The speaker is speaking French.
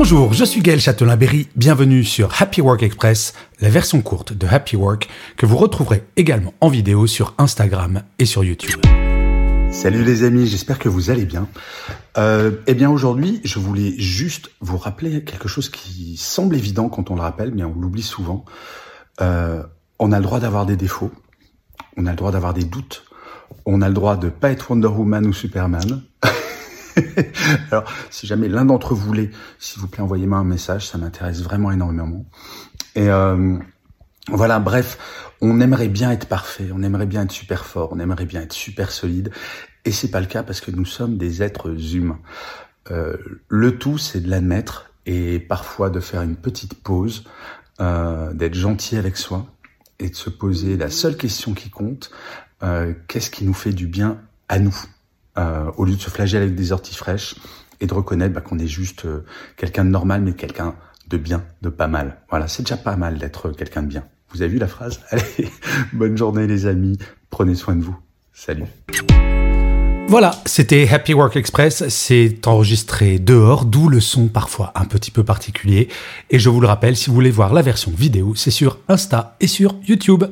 Bonjour, je suis Gaël Châtelain-Berry, bienvenue sur Happy Work Express, la version courte de Happy Work que vous retrouverez également en vidéo sur Instagram et sur YouTube. Salut les amis, j'espère que vous allez bien. Euh, eh bien aujourd'hui, je voulais juste vous rappeler quelque chose qui semble évident quand on le rappelle, mais on l'oublie souvent. Euh, on a le droit d'avoir des défauts, on a le droit d'avoir des doutes, on a le droit de pas être Wonder Woman ou Superman. Alors, si jamais l'un d'entre vous l'est, s'il vous plaît, envoyez-moi un message, ça m'intéresse vraiment énormément. Et euh, voilà, bref, on aimerait bien être parfait, on aimerait bien être super fort, on aimerait bien être super solide, et c'est pas le cas parce que nous sommes des êtres humains. Euh, le tout, c'est de l'admettre et parfois de faire une petite pause, euh, d'être gentil avec soi et de se poser la seule question qui compte euh, qu'est-ce qui nous fait du bien à nous? Euh, au lieu de se flageller avec des orties fraîches et de reconnaître bah, qu'on est juste euh, quelqu'un de normal, mais quelqu'un de bien, de pas mal. Voilà, c'est déjà pas mal d'être quelqu'un de bien. Vous avez vu la phrase? Allez, bonne journée les amis, prenez soin de vous. Salut. Voilà, c'était Happy Work Express, c'est enregistré dehors, d'où le son parfois un petit peu particulier. Et je vous le rappelle, si vous voulez voir la version vidéo, c'est sur Insta et sur YouTube.